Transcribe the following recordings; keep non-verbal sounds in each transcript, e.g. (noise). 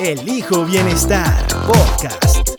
Elijo Bienestar Podcast.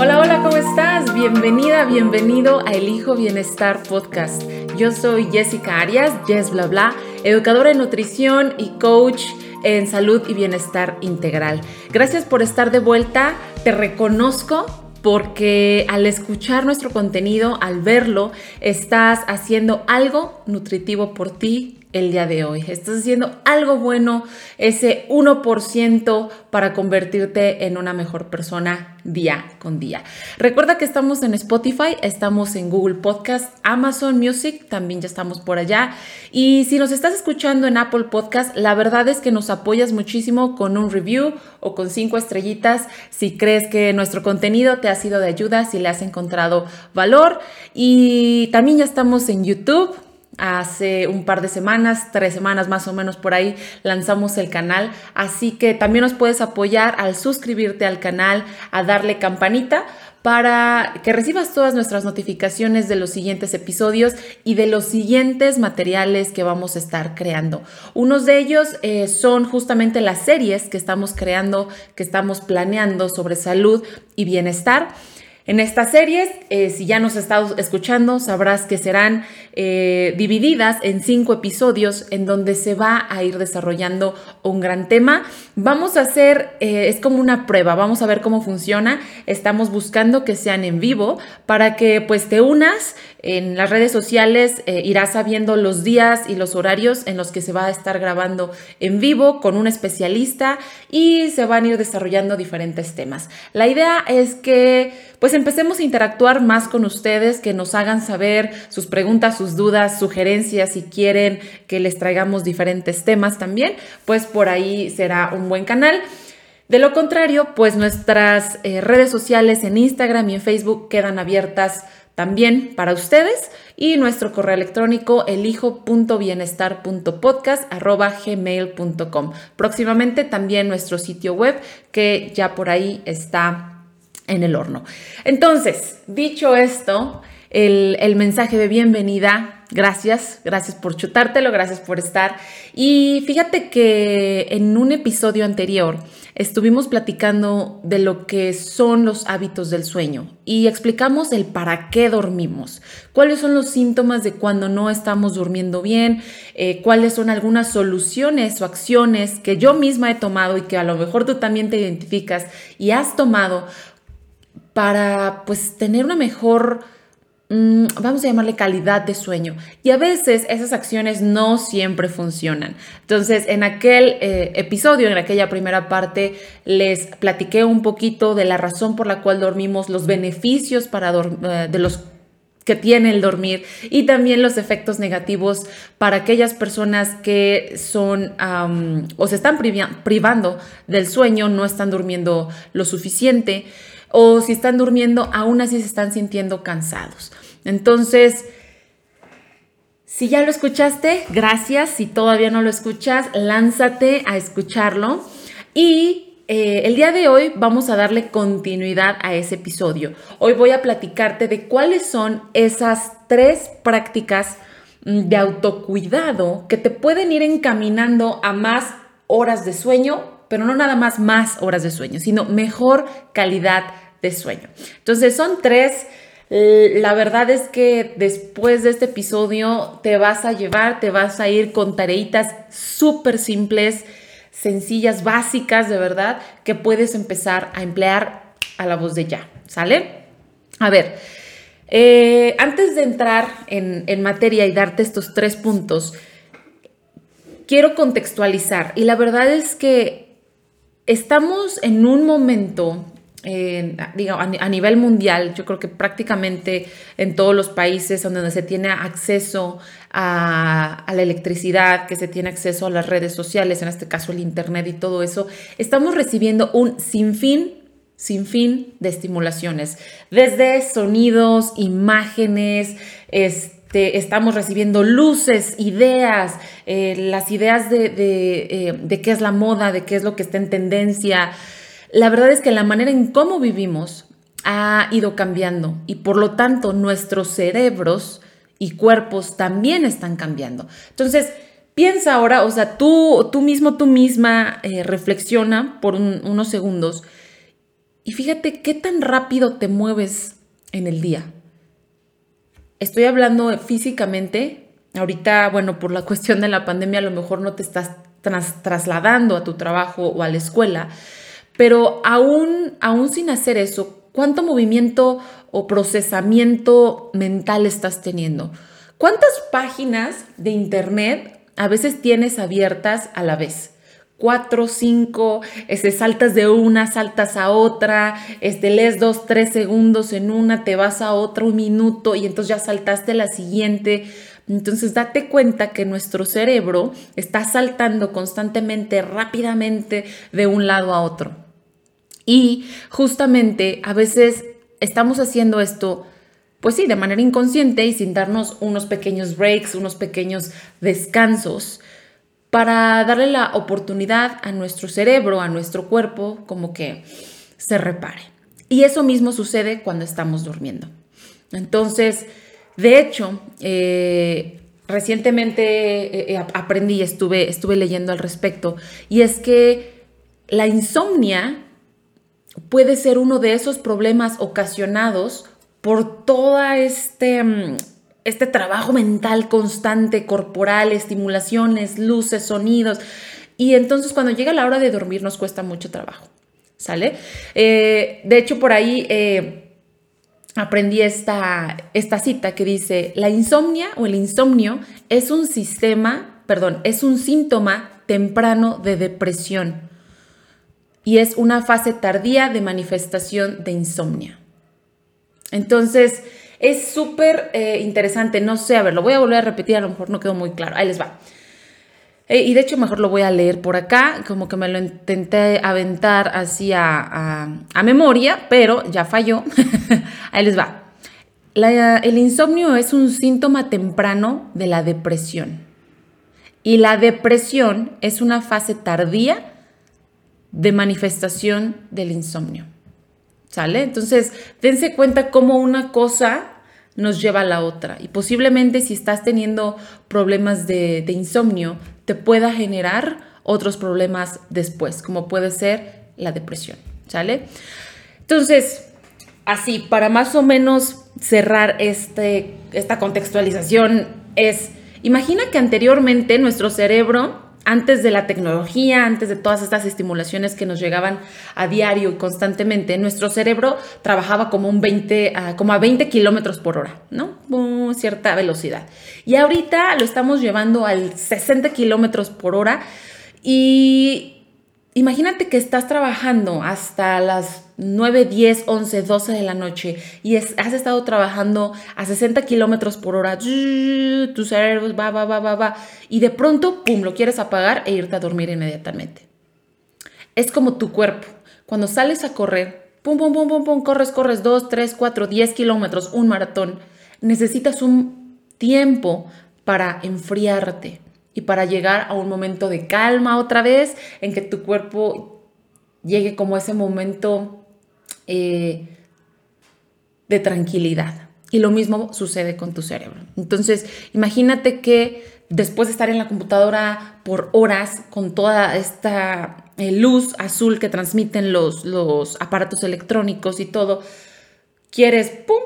Hola, hola, ¿cómo estás? Bienvenida, bienvenido a Elijo Bienestar Podcast. Yo soy Jessica Arias, Yes Bla Bla, educadora en nutrición y coach en salud y bienestar integral. Gracias por estar de vuelta, te reconozco porque al escuchar nuestro contenido, al verlo, estás haciendo algo nutritivo por ti el día de hoy. Estás haciendo algo bueno, ese 1% para convertirte en una mejor persona día con día. Recuerda que estamos en Spotify, estamos en Google Podcast, Amazon Music, también ya estamos por allá. Y si nos estás escuchando en Apple Podcast, la verdad es que nos apoyas muchísimo con un review o con cinco estrellitas si crees que nuestro contenido te ha sido de ayuda, si le has encontrado valor. Y también ya estamos en YouTube Hace un par de semanas, tres semanas más o menos por ahí, lanzamos el canal. Así que también nos puedes apoyar al suscribirte al canal, a darle campanita para que recibas todas nuestras notificaciones de los siguientes episodios y de los siguientes materiales que vamos a estar creando. Unos de ellos eh, son justamente las series que estamos creando, que estamos planeando sobre salud y bienestar. En estas series, eh, si ya nos estado escuchando, sabrás que serán eh, divididas en cinco episodios en donde se va a ir desarrollando un gran tema. Vamos a hacer, eh, es como una prueba, vamos a ver cómo funciona. Estamos buscando que sean en vivo para que pues te unas en las redes sociales, irás sabiendo los días y los horarios en los que se va a estar grabando en vivo con un especialista y se van a ir desarrollando diferentes temas. La idea es que pues empecemos a interactuar más con ustedes, que nos hagan saber sus preguntas, sus dudas, sugerencias, si quieren que les traigamos diferentes temas también, pues por ahí será un buen canal. De lo contrario, pues nuestras eh, redes sociales en Instagram y en Facebook quedan abiertas también para ustedes y nuestro correo electrónico elijo.bienestar.podcast.gmail.com. Próximamente también nuestro sitio web que ya por ahí está en el horno. Entonces, dicho esto, el, mensaje de bienvenida, gracias, gracias por chutártelo, gracias por estar. Y fíjate que en un episodio anterior estuvimos platicando de lo que son los hábitos del sueño y explicamos el para qué dormimos, cuáles son los síntomas de cuando no estamos durmiendo bien, eh, cuáles son algunas soluciones o acciones que yo misma he tomado y que a lo mejor tú también te identificas y has tomado para pues tener una mejor, mm, vamos a llamarle calidad de sueño. Y a veces esas acciones no siempre funcionan. Entonces, en aquel eh, episodio, en aquella primera parte, les platiqué un poquito de la razón por la cual dormimos, los beneficios para eh, de los que tiene el dormir y también los efectos negativos para aquellas personas que son o se están privando del sueño, no están durmiendo lo suficiente o si están durmiendo, aún así se están sintiendo cansados. Entonces, si ya lo escuchaste, gracias. Si todavía no lo escuchas, lánzate a escucharlo. Y eh, el día de hoy vamos a darle continuidad a ese episodio. Hoy voy a platicarte de cuáles son esas tres prácticas mm, de autocuidado que te pueden ir encaminando a más horas de sueño pero no nada más más horas de sueño, sino mejor calidad de sueño. Entonces son tres. La verdad es que después de este episodio te vas a llevar, te vas a ir con tareitas súper simples, sencillas, básicas, de verdad, que puedes empezar a emplear a la voz de ya. ¿Sale? A ver, eh, antes de entrar en, en materia y darte estos tres puntos, quiero contextualizar. Y la verdad es que estamos en un momento a nivel mundial, yo creo que prácticamente en todos los países donde se tiene acceso a, la electricidad, que se tiene acceso a las redes sociales, en este caso el Internet y todo eso, estamos recibiendo un sinfín, sinfín de estimulaciones, desde sonidos, imágenes, este, estamos recibiendo luces, ideas, eh, las ideas de, eh, de qué es la moda, de qué es lo que está en tendencia. La verdad es que la manera en cómo vivimos ha ido cambiando y por lo tanto nuestros cerebros y cuerpos también están cambiando. Entonces, piensa ahora, o sea, tú, tú mismo, tú misma, eh, reflexiona por unos segundos y fíjate qué tan rápido te mueves en el día. Estoy hablando físicamente. Ahorita, bueno, por la (laughs) cuestión de la pandemia, a lo mejor no te estás trasladando a tu trabajo o a la escuela, pero aún, aún sin hacer eso, ¿cuánto movimiento o procesamiento mental estás teniendo? ¿Cuántas páginas de internet a veces tienes abiertas a la vez? Cuatro, cinco, este, saltas de una, saltas a otra, este, lees dos, tres segundos en una, te vas a otra un minuto y entonces ya saltaste la siguiente. Entonces date cuenta que nuestro cerebro está saltando constantemente, rápidamente de un lado a otro. Y justamente a veces estamos haciendo esto, pues sí, de manera inconsciente y sin darnos unos pequeños breaks, unos pequeños descansos para darle la oportunidad a nuestro cerebro, a nuestro cuerpo, como que se repare. Y eso mismo sucede cuando estamos durmiendo. Entonces, de hecho, eh, recientemente eh, eh, aprendí estuve, estuve leyendo al respecto, y es que la insomnia puede ser uno de esos problemas ocasionados por todo este, mm, este trabajo mental constante, corporal, estimulaciones, luces, sonidos. Y entonces cuando llega la hora de dormir nos cuesta mucho trabajo, ¿sale? Eh, de hecho, por ahí eh, aprendí esta, esta cita que dice, la insomnia o el insomnio es un sistema, perdón, es un síntoma temprano de depresión y es una fase tardía de manifestación de insomnia. Entonces, es súper eh, interesante, no sé, a ver, lo voy a volver a repetir, a lo mejor no quedó muy claro, ahí les va. Eh, y de hecho mejor lo voy a leer por acá, como que me lo intenté aventar así a, memoria, pero ya falló. (laughs) ahí les va. el insomnio es un síntoma temprano de la depresión. Y la depresión es una fase tardía de manifestación del insomnio. ¿Sale? Entonces, dense cuenta cómo una cosa nos lleva a la otra. Y posiblemente si estás teniendo problemas de, insomnio, te pueda generar otros problemas después, como puede ser la depresión. ¿Sale? Entonces, así, para más o menos cerrar este, esta contextualización, es, imagina que anteriormente nuestro cerebro antes de la tecnología, antes de todas estas estimulaciones que nos llegaban a diario y constantemente, nuestro cerebro trabajaba como, un 20, ah, como a 20 kilómetros por hora, ¿no? cierta velocidad. Y ahorita lo estamos llevando al 60 kilómetros por hora y Imagínate que estás trabajando hasta las 9, 10, 11, 12 de la noche y has estado trabajando a 60 kilómetros por hora. Tu cerebro va, va, va, va, va. Y de pronto, pum, lo quieres apagar e irte a dormir inmediatamente. Es como tu cuerpo. Cuando sales a correr, pum, pum, pum, pum, pum, corres, corres 2, 3, 4, 10 kilómetros, un maratón. Necesitas un tiempo para enfriarte y para llegar a un momento de calma otra vez, en que tu cuerpo llegue como ese momento eh, de tranquilidad. Y lo mismo sucede con tu cerebro. Entonces, imagínate que después de estar en la computadora por horas con toda esta eh, luz azul que transmiten los, los aparatos electrónicos y todo, quieres, ¡pum!,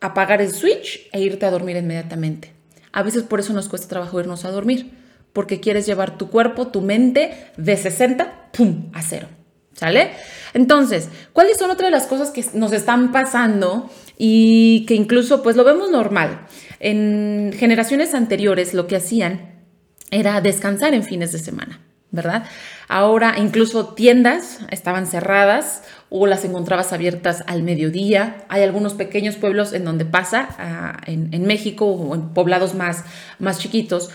apagar el switch e irte a dormir inmediatamente. A veces por eso nos cuesta trabajo irnos a dormir, porque quieres llevar tu cuerpo, tu mente de 60, ¡pum!, a cero. ¿Sale? Entonces, ¿cuáles son otras de las cosas que nos están pasando y que incluso pues lo vemos normal? En generaciones anteriores lo que hacían era descansar en fines de semana, ¿verdad? Ahora incluso tiendas estaban cerradas o las encontrabas abiertas al mediodía. Hay algunos pequeños pueblos en donde pasa, ah, en, México o en poblados más, más chiquitos.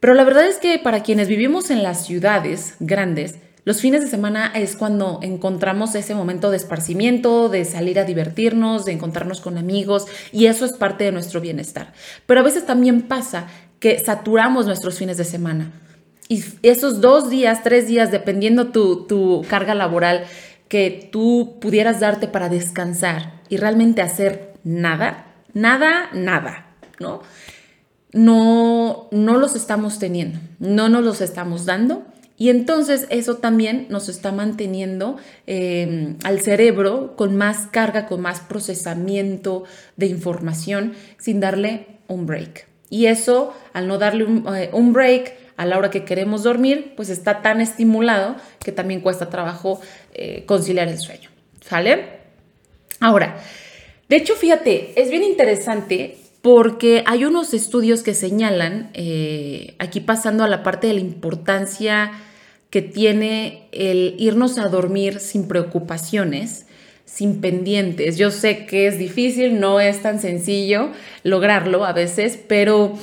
Pero la verdad es que para quienes vivimos en las ciudades grandes, los fines de semana es cuando encontramos ese momento de esparcimiento, de salir a divertirnos, de encontrarnos con amigos y eso es parte de nuestro bienestar. Pero a veces también pasa que saturamos nuestros fines de semana y esos dos días, tres días, dependiendo tu, tu carga laboral, que tú pudieras darte para descansar y realmente hacer nada, nada, nada, ¿no? No, no los estamos teniendo, no nos los estamos dando y entonces eso también nos está manteniendo em, al cerebro con más carga, con más procesamiento de información sin darle un break. Y eso, al no darle un, eh, break a la hora que queremos dormir, pues está tan estimulado que también cuesta trabajo eh, conciliar el sueño. ¿Sale? Ahora, de hecho, fíjate, es bien interesante porque hay unos estudios que señalan, eh, aquí pasando a la parte de la importancia que tiene el irnos a dormir sin preocupaciones, sin pendientes. Yo sé que es difícil, no es tan sencillo lograrlo a veces, pero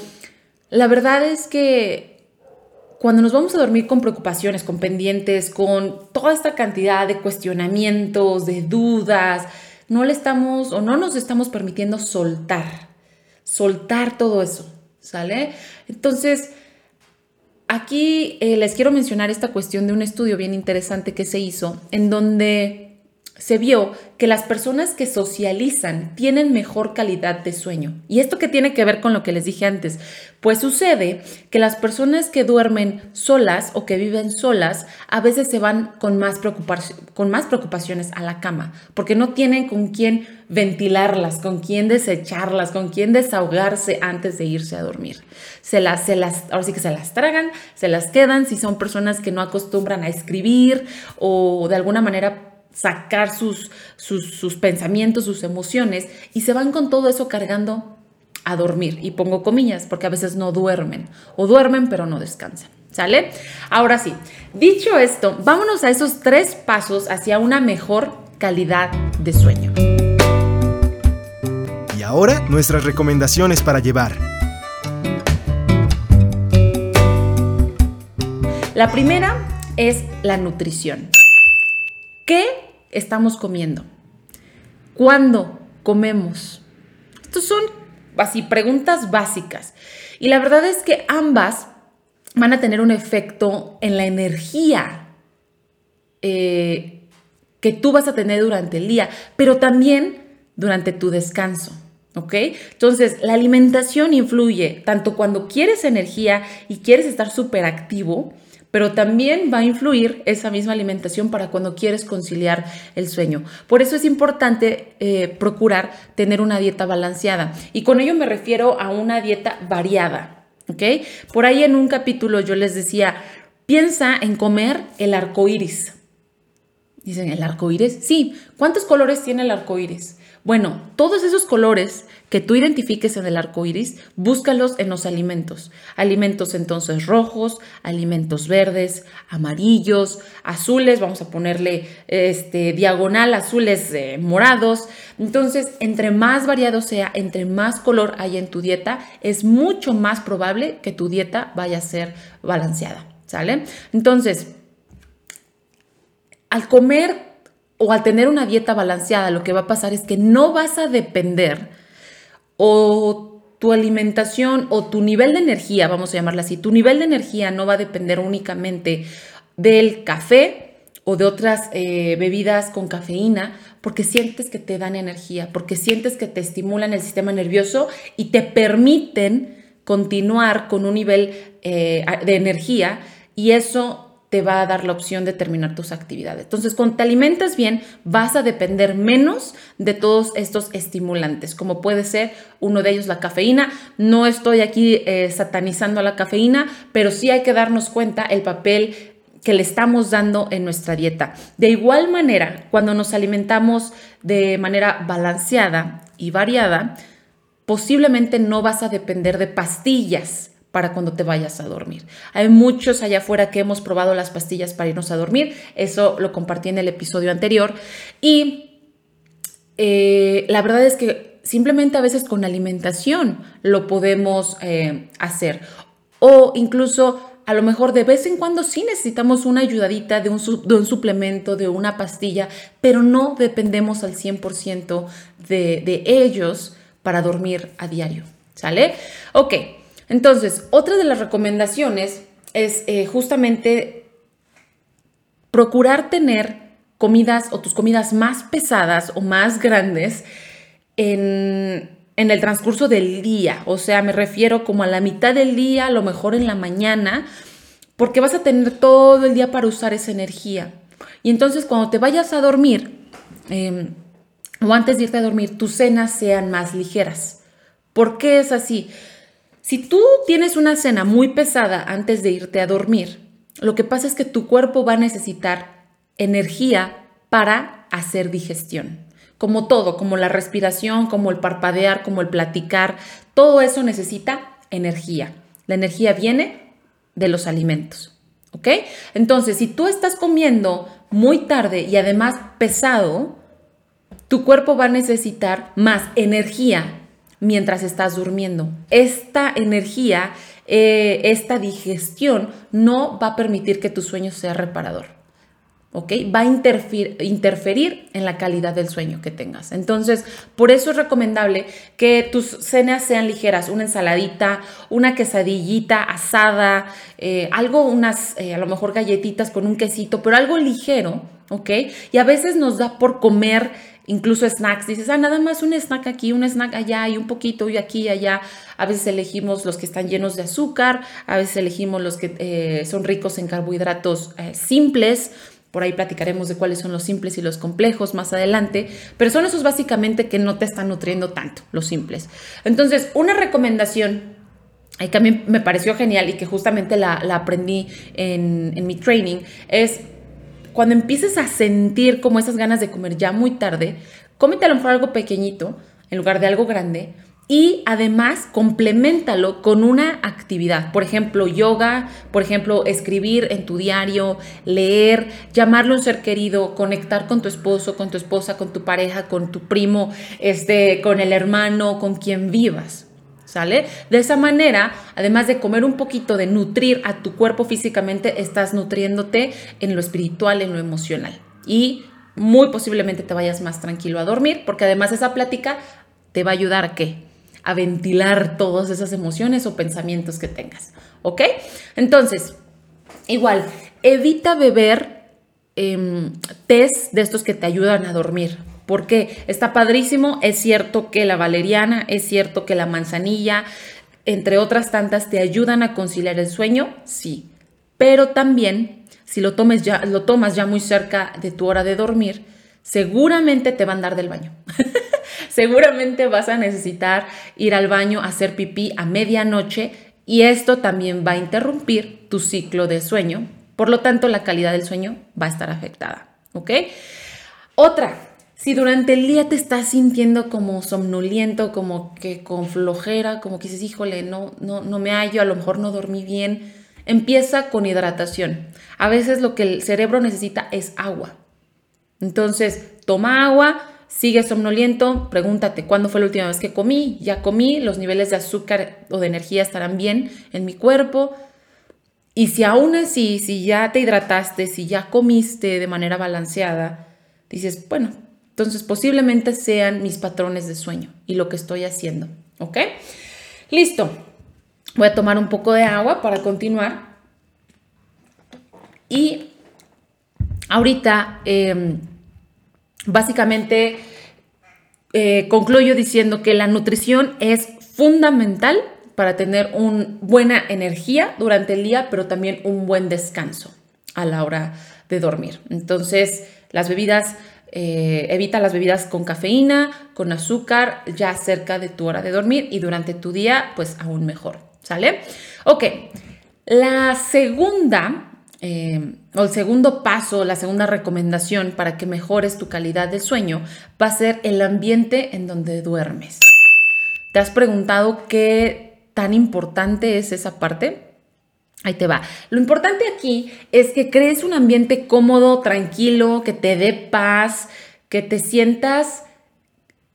la verdad es que cuando nos vamos a dormir con preocupaciones, con pendientes, con toda esta cantidad de cuestionamientos, de dudas, no le estamos o no nos estamos permitiendo soltar, soltar todo eso, ¿sale? Entonces, Aquí eh, les quiero mencionar esta cuestión de un estudio bien interesante que se hizo, en donde se vio que las personas que socializan tienen mejor calidad de sueño. ¿Y esto qué tiene que ver con lo que les dije antes? Pues sucede que las personas que duermen solas o que viven solas a veces se van con más, con más preocupaciones a la cama, porque no tienen con quién ventilarlas, con quién desecharlas, con quién desahogarse antes de irse a dormir. Se las, se las, ahora sí que se las tragan, se las quedan si son personas que no acostumbran a escribir o de alguna manera sacar sus, sus, pensamientos, sus emociones y se van con todo eso cargando a dormir. Y pongo comillas porque a veces no duermen o duermen pero no descansan. ¿Sale? Ahora sí, dicho esto, vámonos a esos tres pasos hacia una mejor calidad de sueño. Y ahora nuestras recomendaciones para llevar. La primera es la nutrición. ¿Qué estamos comiendo? ¿Cuándo comemos? Estas son así preguntas básicas. Y la verdad es que ambas van a tener un efecto en la energía eh, que tú vas a tener durante el día, pero también durante tu descanso. ¿Ok? Entonces, la alimentación influye tanto cuando quieres energía y quieres estar súper activo, pero también va a influir esa misma alimentación para cuando quieres conciliar el sueño. Por eso es importante eh, procurar tener una dieta balanceada y con ello me refiero a una dieta variada. ¿ok? Por ahí en un capítulo yo les decía, piensa en comer el arco iris. Dicen, ¿el arco iris? Sí. ¿Cuántos colores tiene el arco iris? Bueno, todos esos colores que tú identifiques en el arco iris, búscalos en los alimentos. Alimentos entonces rojos, alimentos verdes, amarillos, azules, vamos a ponerle este, diagonal, azules eh, morados. Entonces, entre más variado sea, entre más color hay en tu dieta, es mucho más probable que tu dieta vaya a ser balanceada. ¿Sale? Entonces, al comer o al tener una dieta balanceada, lo que va a pasar es que no vas a depender o tu alimentación o tu nivel de energía, vamos a llamarla así, tu nivel de energía no va a depender únicamente del café o de otras eh, bebidas con cafeína, porque sientes que te dan energía, porque sientes que te estimulan el sistema nervioso y te permiten continuar con un nivel eh, de energía y eso te va a dar la opción de terminar tus actividades. Entonces, cuando te alimentas bien, vas a depender menos de todos estos estimulantes, como puede ser uno de ellos la cafeína. No estoy aquí eh, satanizando a la cafeína, pero sí hay que darnos cuenta el papel que le estamos dando en nuestra dieta. De igual manera, cuando nos alimentamos de manera balanceada y variada, posiblemente no vas a depender de pastillas para cuando te vayas a dormir. Hay muchos allá afuera que hemos probado las pastillas para irnos a dormir, eso lo compartí en el episodio anterior y eh, la verdad es que simplemente a veces con alimentación lo podemos eh, hacer o incluso a lo mejor de vez en cuando sí necesitamos una ayudadita de un, suplemento, de una pastilla, pero no dependemos al 100% de, de ellos para dormir a diario. ¿Sale? Ok, entonces, otra de las recomendaciones es eh, justamente procurar tener comidas o tus comidas más pesadas o más grandes en, el transcurso del día. O sea, me refiero como a la mitad del día, a lo mejor en la mañana, porque vas a tener todo el día para usar esa energía. Y entonces cuando te vayas a dormir, em, o antes de irte a dormir, tus cenas sean más ligeras. ¿Por qué es así? Si tú tienes una cena muy pesada antes de irte a dormir, lo que pasa es que tu cuerpo va a necesitar energía para hacer digestión como todo, como la respiración, como el parpadear, como el platicar, todo eso necesita energía. La energía viene de los alimentos. ¿Ok? Entonces, si tú estás comiendo muy tarde y además pesado, tu cuerpo va a necesitar más energía mientras estás durmiendo. Esta energía, eh, esta digestión no va a permitir que tu sueño sea reparador. ¿ok? Va a interferir, en la calidad del sueño que tengas. Entonces, por eso es recomendable que tus cenas sean ligeras, una ensaladita, una quesadillita asada, eh, algo, unas, eh, a lo mejor galletitas con un quesito, pero algo ligero, ¿ok? Y a veces nos da por comer incluso snacks. Dices, ah, nada más un snack aquí, un snack allá y un poquito y aquí y allá. A veces elegimos los que están llenos de azúcar, a veces elegimos los que eh, son ricos en carbohidratos simples. Por ahí platicaremos de cuáles son los simples y los complejos más adelante, pero son esos básicamente que no te están nutriendo tanto, los simples. Entonces, una recomendación que a mí me pareció genial y que justamente la, aprendí en, en mi training es cuando empieces a sentir como esas ganas de comer ya muy tarde, cómete a lo mejor algo pequeñito en lugar de algo grande y además complementalo con una actividad, por ejemplo, yoga, por ejemplo, escribir en tu diario, leer, llamarle a un ser querido, conectar con tu esposo, con tu esposa, con tu pareja, con tu primo, este, con el hermano, con quien vivas. ¿Sale? De esa manera, además de comer un poquito, de nutrir a tu cuerpo físicamente, estás nutriéndote en lo espiritual, en lo emocional. Y muy posiblemente te vayas más tranquilo a dormir, porque además esa plática te va a ayudar a qué? a ventilar todas esas emociones o pensamientos que tengas. ¿Ok? Entonces, igual, evita beber eh, tés de estos que te ayudan a dormir. Porque está padrísimo, es cierto que la valeriana, es cierto que la manzanilla, entre otras tantas, te ayudan a conciliar el sueño, sí. Pero también, si lo, tomes ya, lo tomas ya muy cerca de tu hora de dormir, seguramente te van a dar del baño. (laughs) seguramente vas a necesitar ir al baño a hacer pipí a medianoche y esto también va a interrumpir tu ciclo de sueño. Por lo tanto, la calidad del sueño va a estar afectada. ¿Ok? Otra, si durante el día te estás sintiendo como somnoliento, como que con flojera, como que dices, híjole, no, no, no me hallo, a lo mejor no dormí bien, empieza con hidratación. A veces lo que el cerebro necesita es agua. Entonces, toma agua, sigue somnoliento, pregúntate, ¿cuándo fue la última vez que comí? Ya comí, los niveles de azúcar o de energía estarán bien en mi cuerpo. Y si aún así, si ya te hidrataste, si ya comiste de manera balanceada, dices, bueno, entonces posiblemente sean mis patrones de sueño y lo que estoy haciendo, ¿ok? Listo. Voy a tomar un poco de agua para continuar. Y ahorita... Em, Básicamente, eh, concluyo diciendo que la nutrición es fundamental para tener una buena energía durante el día, pero también un buen descanso a la hora de dormir. Entonces, las bebidas, eh, evita las bebidas con cafeína, con azúcar, ya cerca de tu hora de dormir y durante tu día, pues aún mejor. ¿Sale? Ok, la segunda eh, o el segundo paso, la segunda recomendación para que mejores tu calidad de sueño va a ser el ambiente en donde duermes. ¿Te has preguntado qué tan importante es esa parte? Ahí te va. Lo importante aquí es que crees un ambiente cómodo, tranquilo, que te dé paz, que te sientas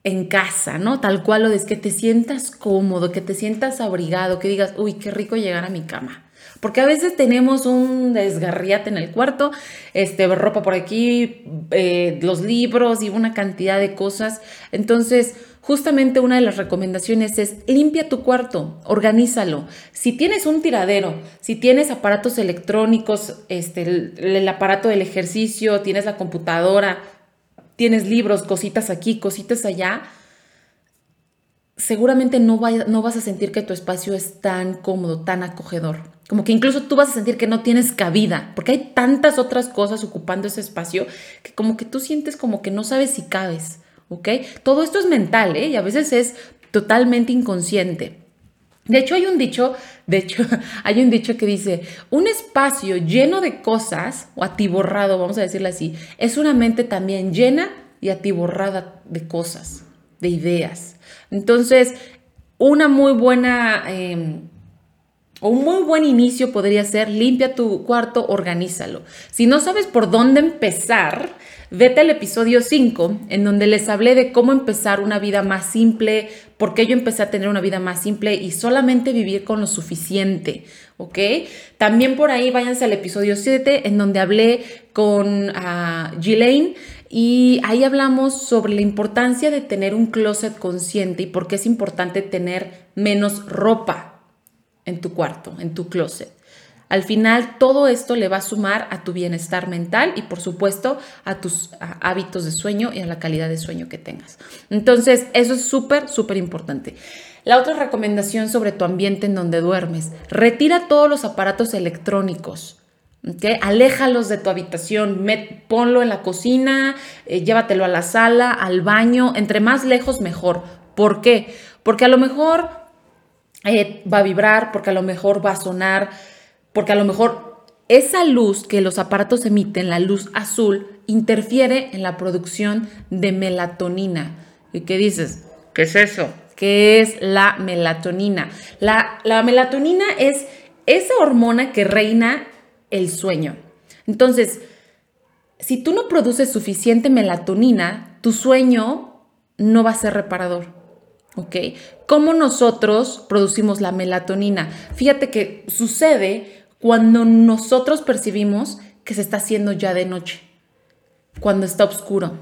en casa, ¿no? Tal cual lo es, que te sientas cómodo, que te sientas abrigado, que digas, uy, qué rico llegar a mi cama. Porque a veces tenemos un desgarriate en el cuarto, este, ropa por aquí, eh, los libros y una cantidad de cosas. Entonces, justamente una de las recomendaciones es limpia tu cuarto, organízalo. Si tienes un tiradero, si tienes aparatos electrónicos, este, el aparato del ejercicio, tienes la computadora, tienes libros, cositas aquí, cositas allá, seguramente no, no vas a sentir que tu espacio es tan cómodo, tan acogedor. Como que incluso tú vas a sentir que no tienes cabida, porque hay tantas otras cosas ocupando ese espacio que como que tú sientes como que no sabes si cabes, ¿ok? Todo esto es mental, ¿eh? Y a veces es totalmente inconsciente. De hecho, hay un dicho, de hecho, (laughs) hay un dicho que dice, un espacio lleno de cosas, o atiborrado, vamos a decirlo así, es una mente también llena y atiborrada de cosas, de ideas. Entonces, una muy buena, o un muy buen inicio podría ser, limpia tu cuarto, organízalo. Si no sabes por dónde empezar, Vete al episodio 5, en donde les hablé de cómo empezar una vida más simple, por qué yo empecé a tener una vida más simple y solamente vivir con lo suficiente, ¿ok? También por ahí váyanse al episodio 7, en donde hablé con uh, y ahí hablamos sobre la importancia de tener un closet consciente y por qué es importante tener menos ropa en tu cuarto, en tu closet. Al final, todo esto le va a sumar a tu bienestar mental y, por supuesto, a tus hábitos de sueño y a la calidad de sueño que tengas. Entonces, eso es súper, súper importante. La otra recomendación sobre tu ambiente en donde duermes, retira todos los aparatos electrónicos. ¿okay? Aléjalos de tu habitación, ponlo en la cocina, eh, llévatelo a la sala, al baño, entre más lejos mejor. ¿Por qué? Porque a lo mejor eh, va a vibrar, porque a lo mejor va a sonar, porque a lo mejor esa luz que los aparatos emiten, la luz azul, interfiere en la producción de melatonina. ¿Y qué dices? ¿Qué es eso? ¿Qué es la melatonina? La, la melatonina es esa hormona que reina el sueño. Entonces, si tú no produces suficiente melatonina, tu sueño no va a ser reparador. ¿Ok? ¿Cómo nosotros producimos la melatonina? Fíjate que sucede cuando nosotros percibimos que se está haciendo ya de noche, cuando está oscuro.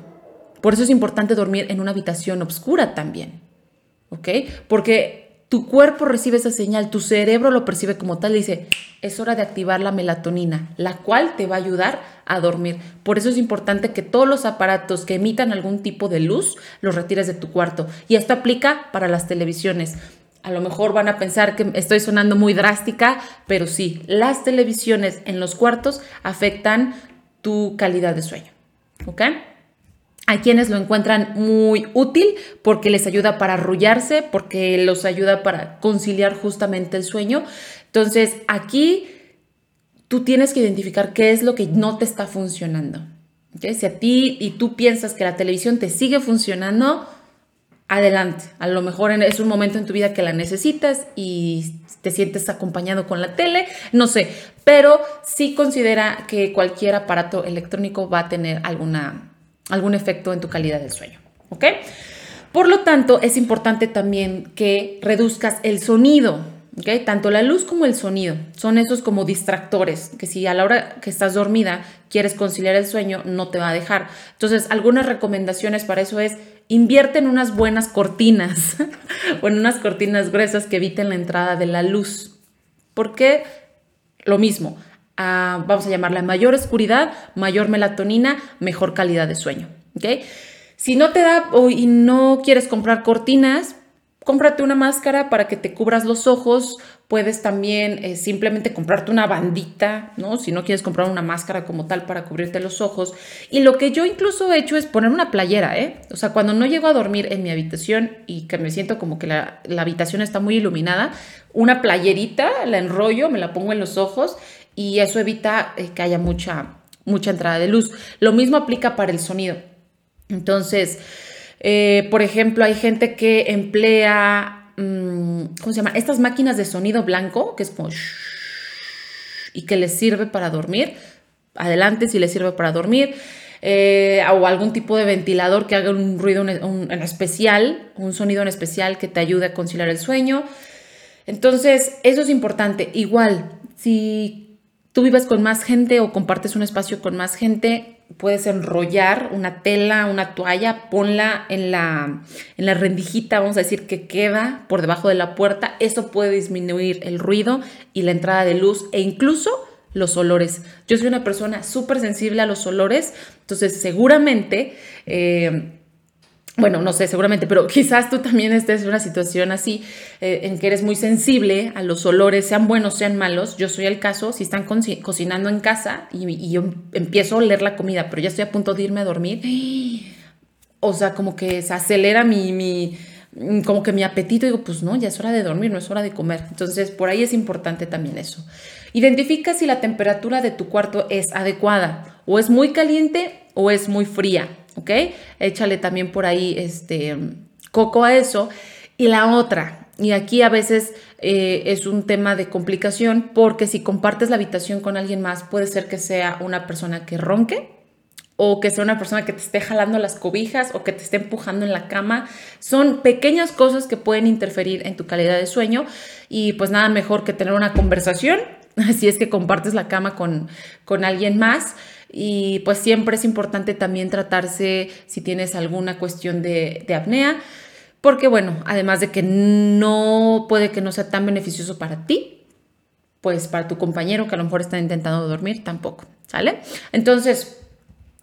Por eso es importante dormir en una habitación oscura también, ¿ok? Porque tu cuerpo recibe esa señal, tu cerebro lo percibe como tal y dice, es hora de activar la melatonina, la cual te va a ayudar a dormir. Por eso es importante que todos los aparatos que emitan algún tipo de luz los retires de tu cuarto. Y esto aplica para las televisiones. A lo mejor van a pensar que estoy sonando muy drástica, pero sí, las televisiones en los cuartos afectan tu calidad de sueño. ¿Ok? Hay quienes lo encuentran muy útil porque les ayuda para arrullarse, porque los ayuda para conciliar justamente el sueño. Entonces, aquí tú tienes que identificar qué es lo que no te está funcionando. Si a ti y tú piensas que la televisión te sigue funcionando, adelante. A lo mejor es un momento en tu vida que la necesitas y te sientes acompañado con la tele, no sé, pero sí considera que cualquier aparato electrónico va a tener alguna, algún efecto en tu calidad del sueño, ¿ok? Por lo tanto, es importante también que reduzcas el sonido, ¿ok? Tanto la luz como el sonido son esos como distractores, que si a la hora que estás dormida quieres conciliar el sueño, no te va a dejar. Entonces, algunas recomendaciones para eso es Invierte en unas buenas cortinas (laughs) o en unas cortinas gruesas que eviten la entrada de la luz. Porque lo mismo, ah, vamos a llamarla mayor oscuridad, mayor melatonina, mejor calidad de sueño. ¿okay? Si no te da y no quieres comprar cortinas, cómprate una máscara para que te cubras los ojos. Puedes también eh, simplemente comprarte una bandita, ¿no? Si no quieres comprar una máscara como tal para cubrirte los ojos. Y lo que yo incluso he hecho es poner una playera, ¿eh? O sea, cuando no llego a dormir en mi habitación y que me siento como que la, habitación está muy iluminada, una playerita, la enrollo, me la pongo en los ojos y eso evita eh, que haya mucha, mucha entrada de luz. Lo mismo aplica para el sonido. Entonces, eh, por ejemplo, hay gente que emplea mm, ¿cómo se llama? Estas máquinas de sonido blanco, que es como... y que les sirve para dormir. Adelante si les sirve para dormir. Eh, o algún tipo de ventilador que haga un ruido en, especial, un sonido en especial que te ayude a conciliar el sueño. Entonces, eso es importante. Igual, si tú vives con más gente o compartes un espacio con más gente, puedes enrollar una tela, una toalla, ponla en la, en la rendijita, vamos a decir, que queda por debajo de la puerta. Eso puede disminuir el ruido y la entrada de luz e incluso los olores. Yo soy una persona súper sensible a los olores, entonces seguramente, eh, bueno, no sé, seguramente, pero quizás tú también estés en una situación así, eh, en que eres muy sensible a los olores, sean buenos, sean malos. Yo soy el caso, si están cocinando en casa y, yo empiezo a oler la comida, pero ya estoy a punto de irme a dormir, (gasps) o sea, como que se acelera mi, mi como que mi apetito, digo, pues no, ya es hora de dormir, no es hora de comer. Entonces, por ahí es importante también eso. Identifica si la temperatura de tu cuarto es adecuada, o es muy caliente o es muy fría, ¿ok? Échale también por ahí este coco a eso. Y la otra, y aquí a veces eh, es un tema de complicación porque si compartes la habitación con alguien más, puede ser que sea una persona que ronque o que sea una persona que te esté jalando las cobijas o que te esté empujando en la cama. Son pequeñas cosas que pueden interferir en tu calidad de sueño y pues nada mejor que tener una conversación (laughs) si es que compartes la cama con, con alguien más. Y pues siempre es importante también tratarse si tienes alguna cuestión de, apnea, porque bueno, además de que no puede que no sea tan beneficioso para ti, pues para tu compañero que a lo mejor está intentando dormir tampoco, ¿sale? Entonces,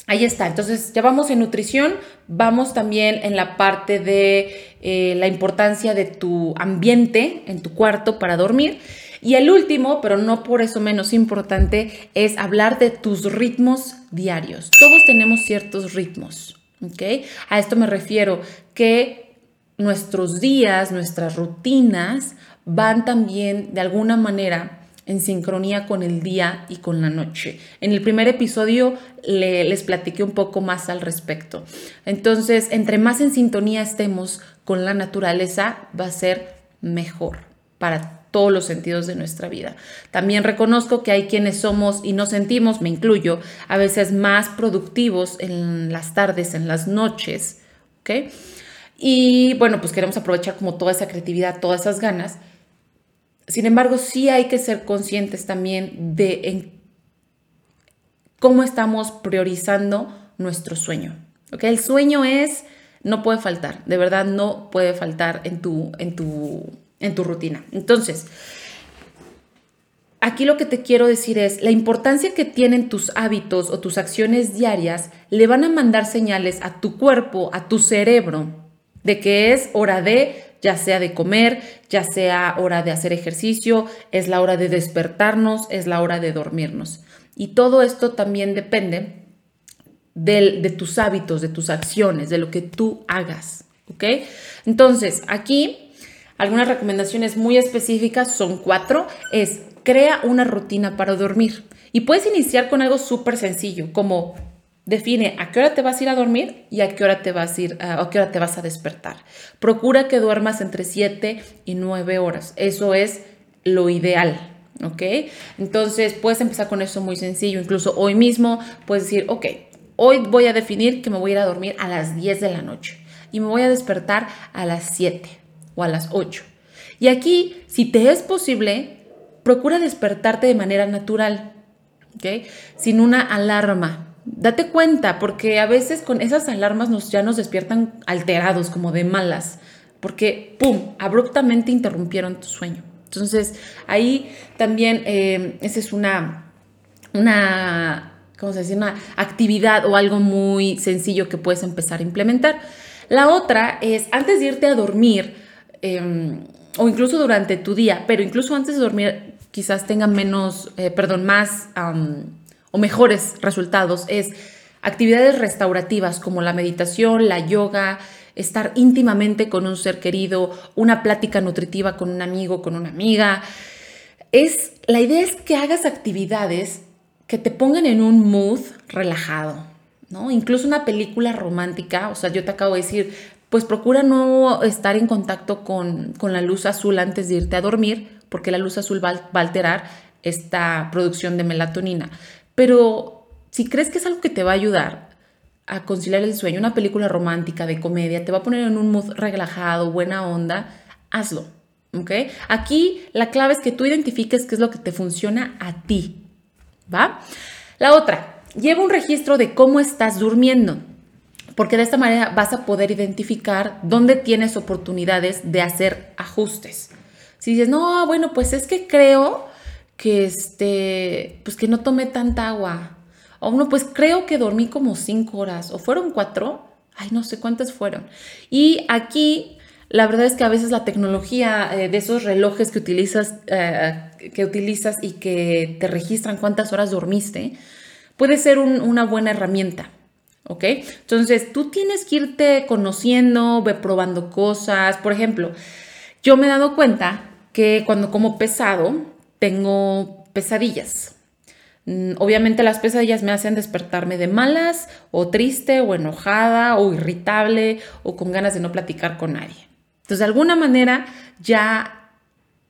Ahí está, entonces ya vamos en nutrición, vamos también en la parte de eh, la importancia de tu ambiente en tu cuarto para dormir. Y el último, pero no por eso menos importante, es hablar de tus ritmos diarios. Todos tenemos ciertos ritmos, ¿ok? A esto me refiero que nuestros días, nuestras rutinas van también de alguna manera en sincronía con el día y con la noche. En el primer episodio les platiqué un poco más al respecto. Entonces, entre más en sintonía estemos con la naturaleza, va a ser mejor para todos los sentidos de nuestra vida. También reconozco que hay quienes somos y nos sentimos, me incluyo, a veces más productivos en las tardes, en las noches, ¿ok? Y bueno, pues queremos aprovechar como toda esa creatividad, todas esas ganas sin embargo, sí hay que ser conscientes también de cómo estamos priorizando nuestro sueño. El sueño es, no puede faltar, de verdad no puede faltar en tu, en tu, en tu rutina. Entonces, aquí lo que te quiero decir es, la importancia que tienen tus hábitos o tus acciones diarias le van a mandar señales a tu cuerpo, a tu cerebro, de que es hora de ya sea de comer, ya sea hora de hacer ejercicio, es la hora de despertarnos, es la hora de dormirnos. Y todo esto también depende de tus hábitos, de tus acciones, de lo que tú hagas. ¿Ok? Entonces, aquí algunas recomendaciones muy específicas, son cuatro, es crea una rutina para dormir. Y puedes iniciar con algo súper sencillo, como Define a qué hora te vas a ir a dormir y a qué hora te vas a ir a qué hora te vas a despertar. Procura que duermas entre 7 y 9 horas. Eso es lo ideal, ¿ok? Entonces puedes empezar con eso muy sencillo. Incluso hoy mismo puedes decir, ok, hoy voy a definir que me voy a ir a dormir a las 10 de la noche y me voy a despertar a las 7 o a las 8. Y aquí, si te es posible, procura despertarte de manera natural, ¿ok? Sin una alarma date cuenta, porque a veces con esas alarmas nos, ya nos despiertan alterados, como de malas, porque, ¡pum!, abruptamente interrumpieron tu sueño. Entonces, ahí también eh, esa es una, una, ¿cómo se dice? Una actividad o algo muy sencillo que puedes empezar a implementar. La otra es, antes de irte a dormir, em, o incluso durante tu día, pero incluso antes de dormir, quizás tenga menos, eh, perdón, más o mejores resultados es actividades restaurativas como la meditación, la yoga, estar íntimamente con un ser querido, una plática nutritiva con un amigo, con una amiga. Es la idea es que hagas actividades que te pongan en un mood relajado, ¿no? Incluso una película romántica, o sea, yo te acabo de decir, pues procura no estar en contacto con, la luz azul antes de irte a dormir, porque la luz azul va, va a alterar esta producción de melatonina. Pero si crees que es algo que te va a ayudar a conciliar el sueño, una película romántica de comedia, te va a poner en un mood relajado, buena onda, hazlo. ¿Ok? Aquí la clave es que tú identifiques qué es lo que te funciona a ti. ¿Va? La otra, lleva un registro de cómo estás durmiendo porque de esta manera vas a poder identificar dónde tienes oportunidades de hacer ajustes. Si dices, no, bueno, pues es que creo que este, pues que no tomé tanta agua. O no, pues creo que dormí como cinco horas. O fueron cuatro. Ay, no sé cuántas fueron. Y aquí, la verdad es que a veces la tecnología eh, de esos relojes que utilizas, eh, que utilizas y que te registran cuántas horas dormiste, puede ser una buena herramienta. ¿Ok? Entonces, tú tienes que irte conociendo, probando cosas. Por ejemplo, yo me he dado cuenta que cuando como pesado, tengo pesadillas. Mm, obviamente las pesadillas me hacen despertarme de malas o triste o enojada o irritable o con ganas de no platicar con nadie. Entonces, de alguna manera ya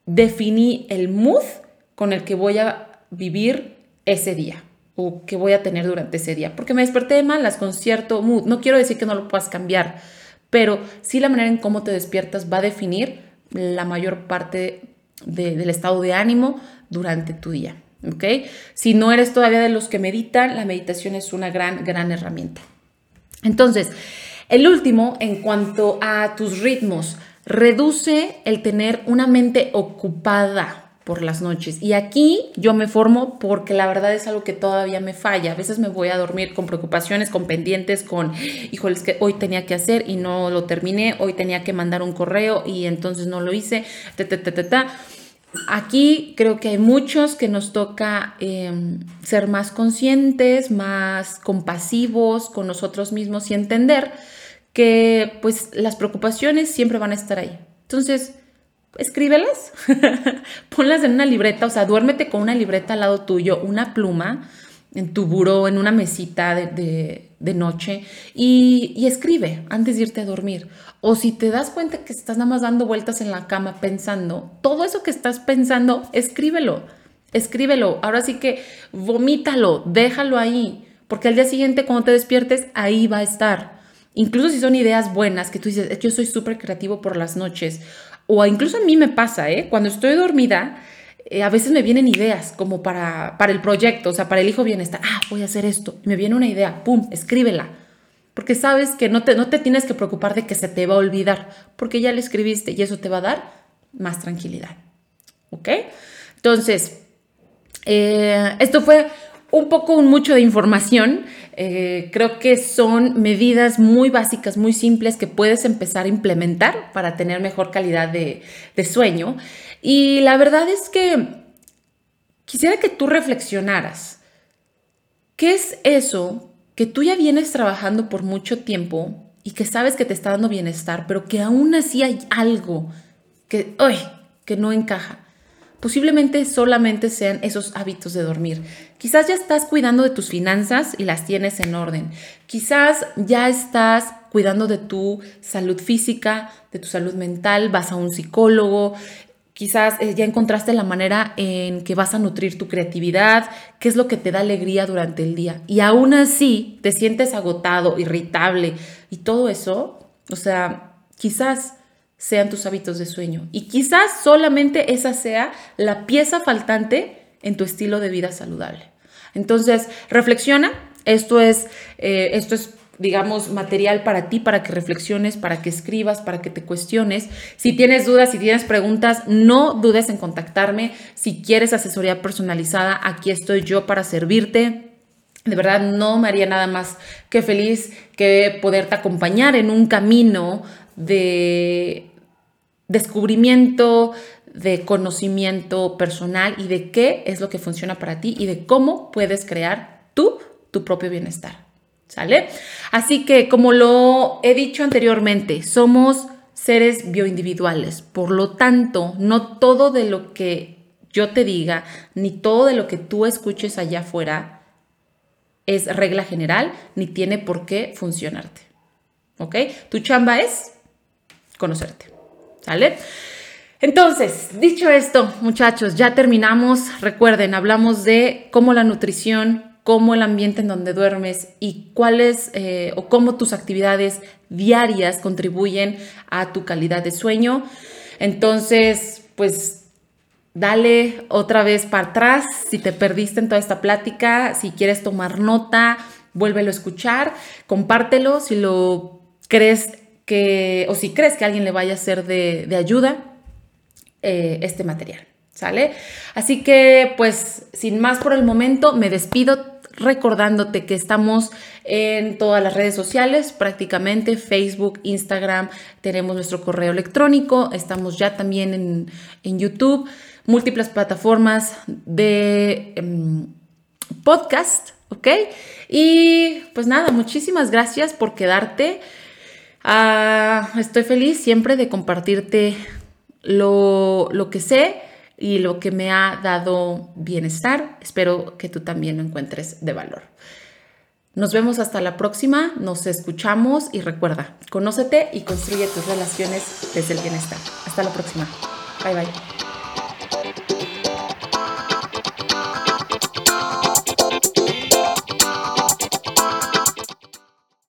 definí el mood con el que voy a vivir ese día o que voy a tener durante ese día, porque me desperté de malas con cierto mood. No quiero decir que no lo puedas cambiar, pero sí la manera en cómo te despiertas va a definir la mayor parte del estado de ánimo durante tu día. ¿ok? Si no eres todavía de los que meditan, la meditación es una gran, gran herramienta. Entonces, el último, en cuanto a tus ritmos, reduce el tener una mente ocupada por las noches. Y aquí yo me formo porque la verdad es algo que todavía me falla. A veces me voy a dormir con preocupaciones, con pendientes, con, híjoles, que hoy tenía que hacer y no lo terminé, hoy tenía que mandar un correo y entonces no lo hice. Aquí creo que hay muchos que nos toca em, ser más conscientes, más compasivos con nosotros mismos y entender que pues las preocupaciones siempre van a estar ahí. Entonces, escríbelas, (laughs) ponlas en una libreta, o sea, duérmete con una libreta al lado tuyo, una pluma en tu buró, en una mesita de, noche y, y, escribe antes de irte a dormir. O si te das cuenta que estás nada más dando vueltas en la cama pensando, todo eso que estás pensando, escríbelo, escríbelo. Ahora sí que vomítalo, déjalo ahí, porque al día siguiente cuando te despiertes, ahí va a estar. Incluso si son ideas buenas, que tú dices, yo soy súper creativo por las noches, o incluso a mí me pasa, ¿eh? Cuando estoy dormida, eh, a veces me vienen ideas como para, para el proyecto, o sea, para el hijo bienestar. Ah, voy a hacer esto. Y me viene una idea, ¡pum!, escríbela. Porque sabes que no te, no te tienes que preocupar de que se te va a olvidar, porque ya le escribiste y eso te va a dar más tranquilidad. ¿Ok? Entonces, eh, esto fue un poco, un mucho de información. Eh, creo que son medidas muy básicas, muy simples que puedes empezar a implementar para tener mejor calidad de, sueño. Y la verdad es que quisiera que tú reflexionaras. ¿Qué es eso que tú ya vienes trabajando por mucho tiempo y que sabes que te está dando bienestar, pero que aún así hay algo que, que no encaja? Posiblemente solamente sean esos hábitos de dormir. Quizás ya estás cuidando de tus finanzas y las tienes en orden. Quizás ya estás cuidando de tu salud física, de tu salud mental, vas a un psicólogo. Quizás eh, ya encontraste la manera en que vas a nutrir tu creatividad, qué es lo que te da alegría durante el día. Y aún así te sientes agotado, irritable y todo eso, o sea, quizás sean tus hábitos de sueño. Y quizás solamente esa sea la pieza faltante en tu estilo de vida saludable. Entonces, reflexiona. Esto es, eh, esto es digamos, material para ti, para que reflexiones, para que escribas, para que te cuestiones. Si tienes dudas, si tienes preguntas, no dudes en contactarme. Si quieres asesoría personalizada, aquí estoy yo para servirte. De verdad, no me haría nada más que feliz que poderte acompañar en un camino de descubrimiento, de conocimiento personal y de qué es lo que funciona para ti y de cómo puedes crear tú tu propio bienestar. ¿Sale? Así que como lo he dicho anteriormente, somos seres bioindividuales. Por lo tanto, no todo de lo que yo te diga, ni todo de lo que tú escuches allá afuera es regla general, ni tiene por qué funcionarte. ¿ok? Tu chamba es conocerte, ¿sale? Entonces, dicho esto, muchachos, ya terminamos. Recuerden, hablamos de cómo la nutrición, cómo el ambiente en donde duermes y cuáles eh, o cómo tus actividades diarias contribuyen a tu calidad de sueño. Entonces, pues dale otra vez para atrás si te perdiste en toda esta plática, si quieres tomar nota, vuélvelo a escuchar, compártelo si lo crees que, o si crees que alguien le vaya a ser de, ayuda eh, este material. ¿Sale? Así que, pues, sin más por el momento, me despido recordándote que estamos en todas las redes sociales, prácticamente Facebook, Instagram, tenemos nuestro correo electrónico, estamos ya también en, en YouTube, múltiples plataformas de em, podcast, ¿ok? Y pues nada, muchísimas gracias por quedarte. Ah, estoy feliz siempre de compartirte lo, lo que sé y lo que me ha dado bienestar. Espero que tú también lo encuentres de valor. Nos vemos hasta la próxima, nos escuchamos y recuerda, conócete y construye tus relaciones desde el bienestar. Hasta la próxima. Bye bye.